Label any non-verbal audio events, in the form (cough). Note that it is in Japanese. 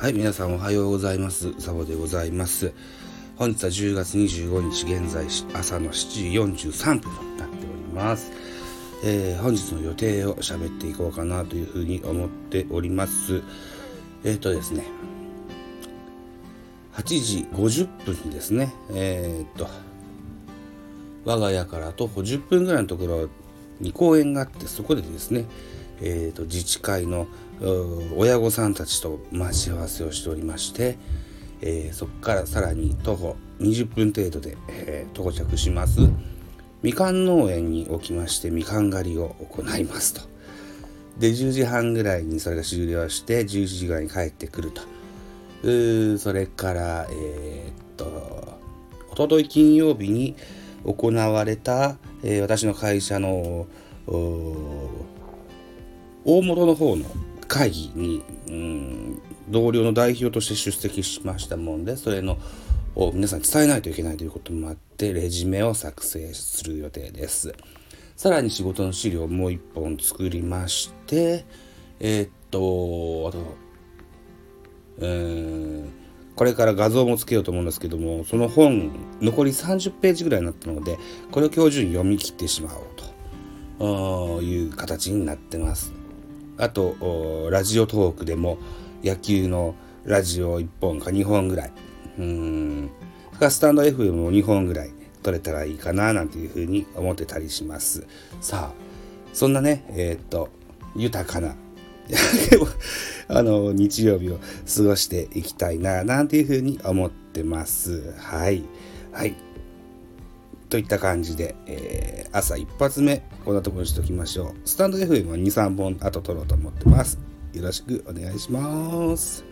はい、皆さんおはようございます。サボでございます。本日は10月25日現在朝の7時43分となっております。えー本日の予定を喋っていこうかなというふうに思っております。えっ、とですね、8時50分にですね、えっ、と、我が家から徒歩10分ぐらいのところに公園があってそこでですね、えー、と自治会の親御さんたちと待ち合わせをしておりまして、えーそこからさらに徒歩20分程度で、えー到着します。みかん農園におきましてみかん狩りを行いますと。で10時半ぐらいにそれが終了して11時ぐらいに帰ってくると。うそれからえーっとおととい金曜日に行われた、えー私の会社の大元の方の会議に、うん、同僚の代表として出席しましたもんでそれのを皆さん伝えないといけないということもあってレジュメを作成する予定です。さらに仕事の資料をもう一本作りましてえーっとあとうんこれから画像もつけようと思うんですけどもその本残り30ページぐらいになったのでこれを今日中に読み切ってしまおうという形になってます。あとラジオトークでも野球のラジオ1本か2本ぐらい。うん。スタンド FM も2本ぐらい撮れたらいいかななんていうふうに思ってたりします。さあそんなねえーっと豊かな (laughs) あの日曜日を過ごしていきたいななんていうふうに思ってます。はい。はい。といった感じで、えー朝一発目こんなところにしておきましょう。スタンド FM は23本後撮ろうと思ってます。よろしくお願いします。